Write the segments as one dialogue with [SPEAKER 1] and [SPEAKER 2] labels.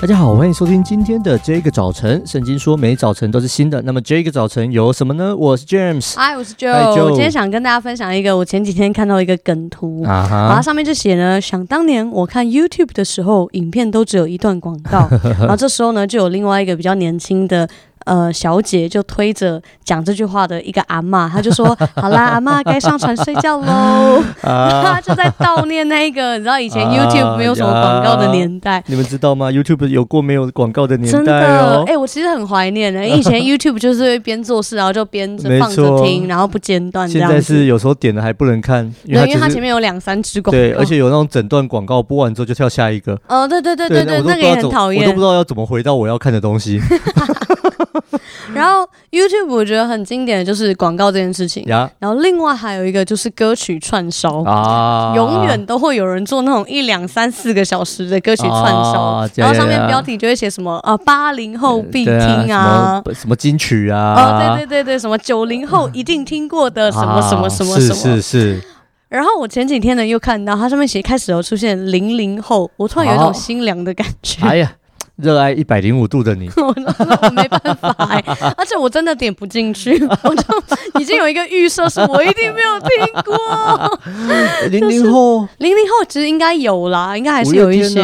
[SPEAKER 1] 大家好，欢迎收听今天的这个早晨。圣经说每早晨都是新的，那么这个早晨有什么呢？我是 James，
[SPEAKER 2] 嗨，我是 Joe。我今天想跟大家分享一个我前几天看到一个梗图啊哈，然后上面就写呢，想当年我看 YouTube 的时候，影片都只有一段广告，然后这时候呢，就有另外一个比较年轻的。呃，小姐就推着讲这句话的一个阿嬷，她就说：“ 好啦，阿妈该上床睡觉喽。啊” 她就在悼念那个，你知道以前 YouTube 没有什么广告的年代。
[SPEAKER 1] 你们知道吗？YouTube 有过没有广告的年代哦。真
[SPEAKER 2] 的，哎、欸，我其实很怀念的。以前 YouTube 就是会边做事，然后就边放着听，然后不间断。
[SPEAKER 1] 现在是有时候点了还不能看，因为，因为它
[SPEAKER 2] 前面有两三支广告。
[SPEAKER 1] 对，而且有那种整段广告播完之后就跳下一个。
[SPEAKER 2] 哦，对对对对对，那个也很讨厌。
[SPEAKER 1] 我都不知道要怎么回到我要看的东西。
[SPEAKER 2] 然后 YouTube 我觉得很经典的就是广告这件事情，然后另外还有一个就是歌曲串烧。啊，永远都会有人做那种一两三四个小时的歌曲串烧，然后上面标题就会写什么啊八零后必听啊，
[SPEAKER 1] 什么金曲啊，
[SPEAKER 2] 哦对对对对，什么九零后一定听过的什么什么什么什么，
[SPEAKER 1] 是是是。
[SPEAKER 2] 然后我前几天呢又看到它上面写开始有出现零零后，我突然有一种心凉的感觉。哎呀。
[SPEAKER 1] 热爱一百零五度的你，
[SPEAKER 2] 我我没办法哎，而且我真的点不进去，我就已经有一个预设，是我一定没有听过。
[SPEAKER 1] 零零后，
[SPEAKER 2] 零零后其实应该有啦，应该还是有一些。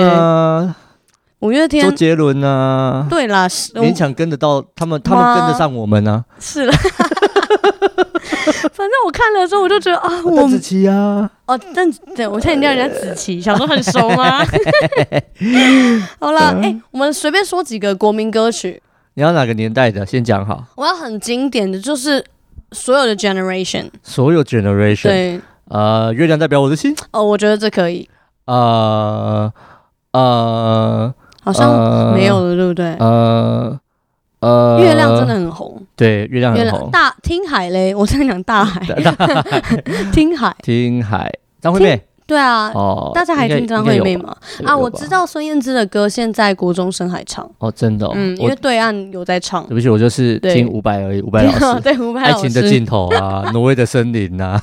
[SPEAKER 2] 五月天，
[SPEAKER 1] 周杰伦啊，
[SPEAKER 2] 对啦，
[SPEAKER 1] 勉强跟得到他们，他们跟得上我们呢。
[SPEAKER 2] 是了。反正我看了之后，我就觉得啊，我
[SPEAKER 1] 子琪啊，
[SPEAKER 2] 哦，但对我现在叫人家子琪，小时候很熟吗？好了，哎、欸，我们随便说几个国民歌曲。
[SPEAKER 1] 你要哪个年代的？先讲好。
[SPEAKER 2] 我要很经典的就是所有的 generation，
[SPEAKER 1] 所有 generation。对，呃，月亮代表我的心。
[SPEAKER 2] 哦，我觉得这可以。
[SPEAKER 1] 呃呃，
[SPEAKER 2] 好像没有了，对不对？
[SPEAKER 1] 呃。
[SPEAKER 2] 呃，月亮真的很红，
[SPEAKER 1] 对，月亮很红。
[SPEAKER 2] 大听海嘞，我在讲大海，听海，
[SPEAKER 1] 听海，张惠妹。
[SPEAKER 2] 对啊，哦，大家还听张惠妹吗？啊，我知道孙燕姿的歌，现在国中生还唱。
[SPEAKER 1] 哦，真的，
[SPEAKER 2] 嗯，因为对岸有在唱。
[SPEAKER 1] 对不起，我就是听伍佰而已，伍佰老师。
[SPEAKER 2] 对，伍佰老师。
[SPEAKER 1] 爱情的尽头啊，挪威的森林啊。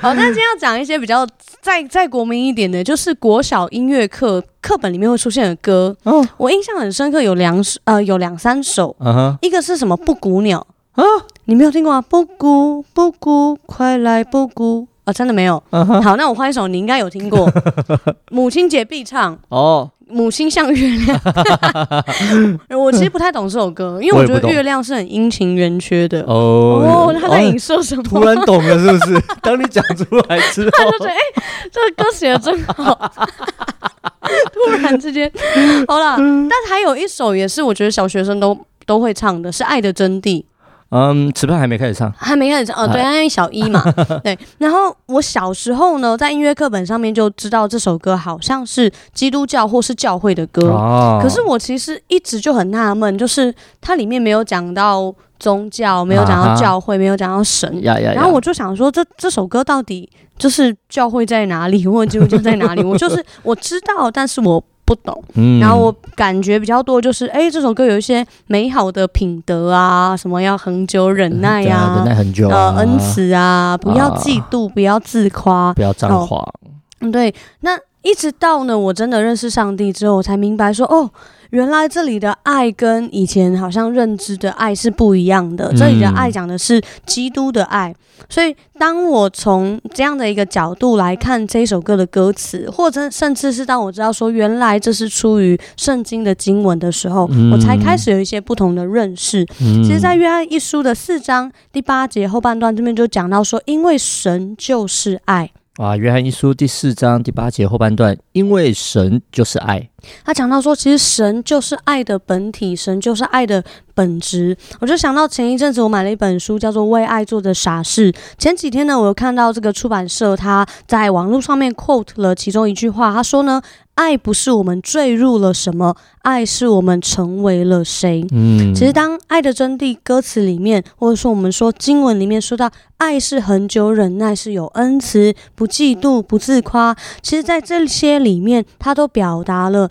[SPEAKER 2] 好，那今天要讲一些比较再再国民一点的，就是国小音乐课课本里面会出现的歌。哦，我印象很深刻，有两首，呃，有两三首。嗯哼，一个是什么？布谷鸟啊，你没有听过吗？布谷布谷，快来布谷。啊、哦，真的没有。Uh. 好，那我换一首，你应该有听过，母亲节必唱哦。Oh. 母亲像月亮，我其实不太懂这首歌，因为我觉得月亮是很阴晴圆缺的。哦，oh, oh, 他在影射什么？
[SPEAKER 1] 突然懂了，是不是？当你讲出来之后，他就觉得哎、
[SPEAKER 2] 欸，这个歌写的真好。突然之间，好了，但还有一首也是我觉得小学生都都会唱的，是《爱的真谛》。
[SPEAKER 1] 嗯，此番还没开始唱，
[SPEAKER 2] 还没开始唱。哦，对，因为小一嘛，对。然后我小时候呢，在音乐课本上面就知道这首歌好像是基督教或是教会的歌。哦。可是我其实一直就很纳闷，就是它里面没有讲到宗教，没有讲到教会，没有讲到神。呀呀。然后我就想说，这这首歌到底就是教会在哪里，或者基督教在哪里？我就是我知道，但是我。不懂，嗯、然后我感觉比较多就是，哎，这首歌有一些美好的品德啊，什么要恒久忍耐呀、啊，
[SPEAKER 1] 忍耐很久、啊，
[SPEAKER 2] 呃，恩慈啊，不要嫉妒，啊、不要自夸，
[SPEAKER 1] 不要张狂。
[SPEAKER 2] 嗯，对。那一直到呢，我真的认识上帝之后，我才明白说，哦。原来这里的爱跟以前好像认知的爱是不一样的。这里的爱讲的是基督的爱，所以当我从这样的一个角度来看这首歌的歌词，或者甚至是当我知道说原来这是出于圣经的经文的时候，我才开始有一些不同的认识。其实，在约翰一书的四章第八节后半段这边就讲到说，因为神就是爱。
[SPEAKER 1] 啊，约翰一书第四章第八节后半段，因为神就是爱。
[SPEAKER 2] 他讲到说，其实神就是爱的本体，神就是爱的本质。我就想到前一阵子我买了一本书，叫做《为爱做的傻事》。前几天呢，我有看到这个出版社他在网络上面 quote 了其中一句话，他说呢。爱不是我们坠入了什么，爱是我们成为了谁。嗯，其实当《爱的真谛》歌词里面，或者说我们说经文里面说到，爱是恒久忍耐，是有恩慈，不嫉妒，不自夸。其实，在这些里面，它都表达了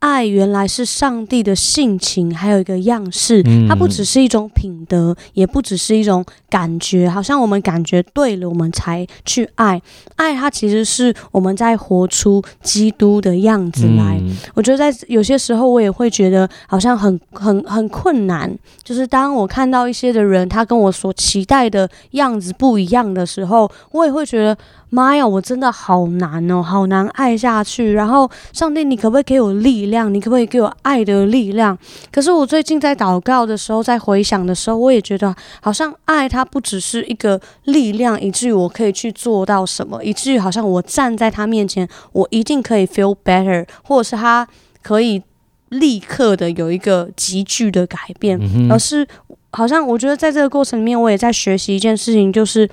[SPEAKER 2] 爱原来是上帝的性情，还有一个样式，它不只是一种品德，也不只是一种感觉，好像我们感觉对了，我们才去爱。爱它其实是我们在活出基督的样子来。嗯、我觉得在有些时候，我也会觉得好像很很很困难，就是当我看到一些的人，他跟我所期待的样子不一样的时候，我也会觉得。妈呀，我真的好难哦，好难爱下去。然后，上帝，你可不可以给我力量？你可不可以给我爱的力量？可是我最近在祷告的时候，在回想的时候，我也觉得好像爱它不只是一个力量，以至于我可以去做到什么，以至于好像我站在他面前，我一定可以 feel better，或者是他可以立刻的有一个急剧的改变，嗯。而是好像我觉得在这个过程里面，我也在学习一件事情，就是。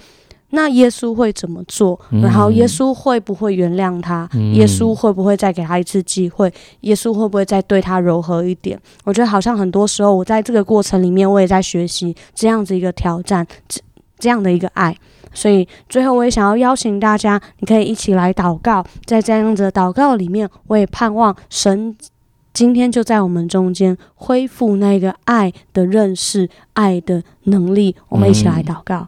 [SPEAKER 2] 那耶稣会怎么做？然后耶稣会不会原谅他？嗯、耶稣会不会再给他一次机会？耶稣会不会再对他柔和一点？我觉得好像很多时候，我在这个过程里面，我也在学习这样子一个挑战，这这样的一个爱。所以最后，我也想要邀请大家，你可以一起来祷告。在这样子的祷告里面，我也盼望神今天就在我们中间恢复那个爱的认识、爱的能力。我们一起来祷告。嗯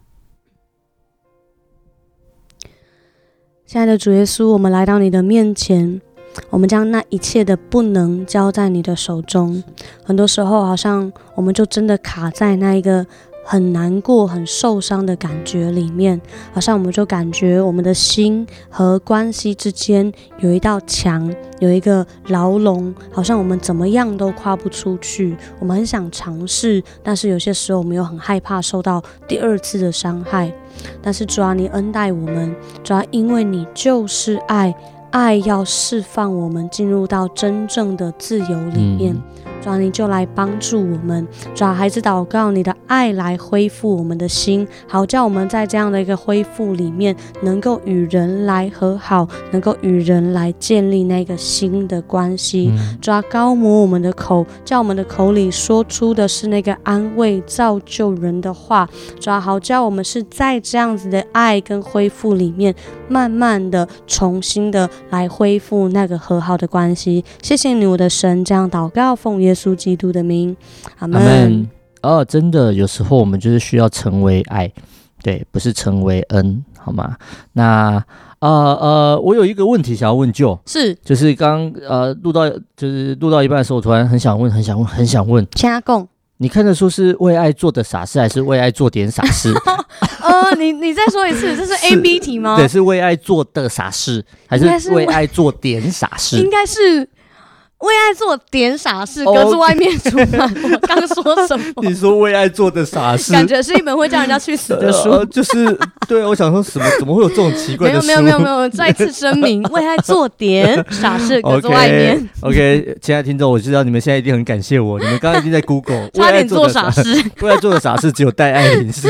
[SPEAKER 2] 亲爱的主耶稣，我们来到你的面前，我们将那一切的不能交在你的手中。很多时候，好像我们就真的卡在那一个。很难过、很受伤的感觉里面，好像我们就感觉我们的心和关系之间有一道墙，有一个牢笼，好像我们怎么样都跨不出去。我们很想尝试，但是有些时候我们又很害怕受到第二次的伤害。但是主啊，你恩待我们，主啊，因为你就是爱，爱要释放我们进入到真正的自由里面。主啊，你就来帮助我们，主啊，孩子祷告你的爱来恢复我们的心，好叫我们在这样的一个恢复里面，能够与人来和好，能够与人来建立那个新的关系。主啊，膏抹我们的口，叫我们的口里说出的是那个安慰、造就人的话。主啊，好叫我们是在这样子的爱跟恢复里面，慢慢的、重新的来恢复那个和好的关系。谢谢你，我的神，这样祷告奉耶稣基督的名，阿门。
[SPEAKER 1] 哦，真的，有时候我们就是需要成为爱，对，不是成为恩，好吗？那呃呃，我有一个问题想要问就，
[SPEAKER 2] 是，
[SPEAKER 1] 就是刚呃录到，就是录到一半的时候，我突然很想问，很想问，很想问，
[SPEAKER 2] 加共，
[SPEAKER 1] 你看得出是为爱做的傻事，还是为爱做点傻事？
[SPEAKER 2] 呃，你你再说一次，这是 A B 题吗？
[SPEAKER 1] 对，是为爱做的傻事，还是为爱做点傻事？
[SPEAKER 2] 应该是。为爱做点傻事，格子外面出版。我刚说什么？
[SPEAKER 1] 你说为爱做的傻事，
[SPEAKER 2] 感觉是一本会叫人家去死的书。
[SPEAKER 1] 呃、就是对，我想说什么？怎么会有这种奇怪的书？
[SPEAKER 2] 没有没有没有没有，再次声明，为爱做点傻事，格子外面。
[SPEAKER 1] OK，, 亲爱的听众，我知道你们现在一定很感谢我，你们刚刚已经在 Google
[SPEAKER 2] 差点做傻事，
[SPEAKER 1] 为爱做的傻事只有戴爱玲丝。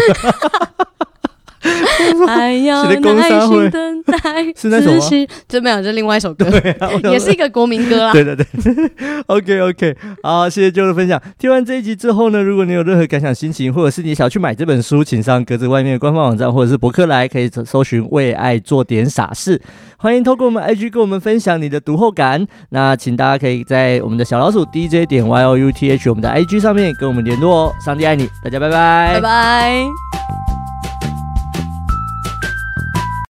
[SPEAKER 2] 还要耐心等待，
[SPEAKER 1] 是那首吗？
[SPEAKER 2] 这没有，这另外一首歌，啊、也是一个国民歌啦。
[SPEAKER 1] 对对对，OK OK，好，谢谢 Joe 的分享。听完这一集之后呢，如果你有任何感想、心情，或者是你想要去买这本书，请上格子外面的官方网站，或者是博客来，可以搜寻“为爱做点傻事”。欢迎透过我们 IG 跟我们分享你的读后感。那请大家可以在我们的小老鼠 DJ 点 Y O U T H 我们的 IG 上面跟我们联络哦。上帝爱你，大家拜拜，
[SPEAKER 2] 拜拜。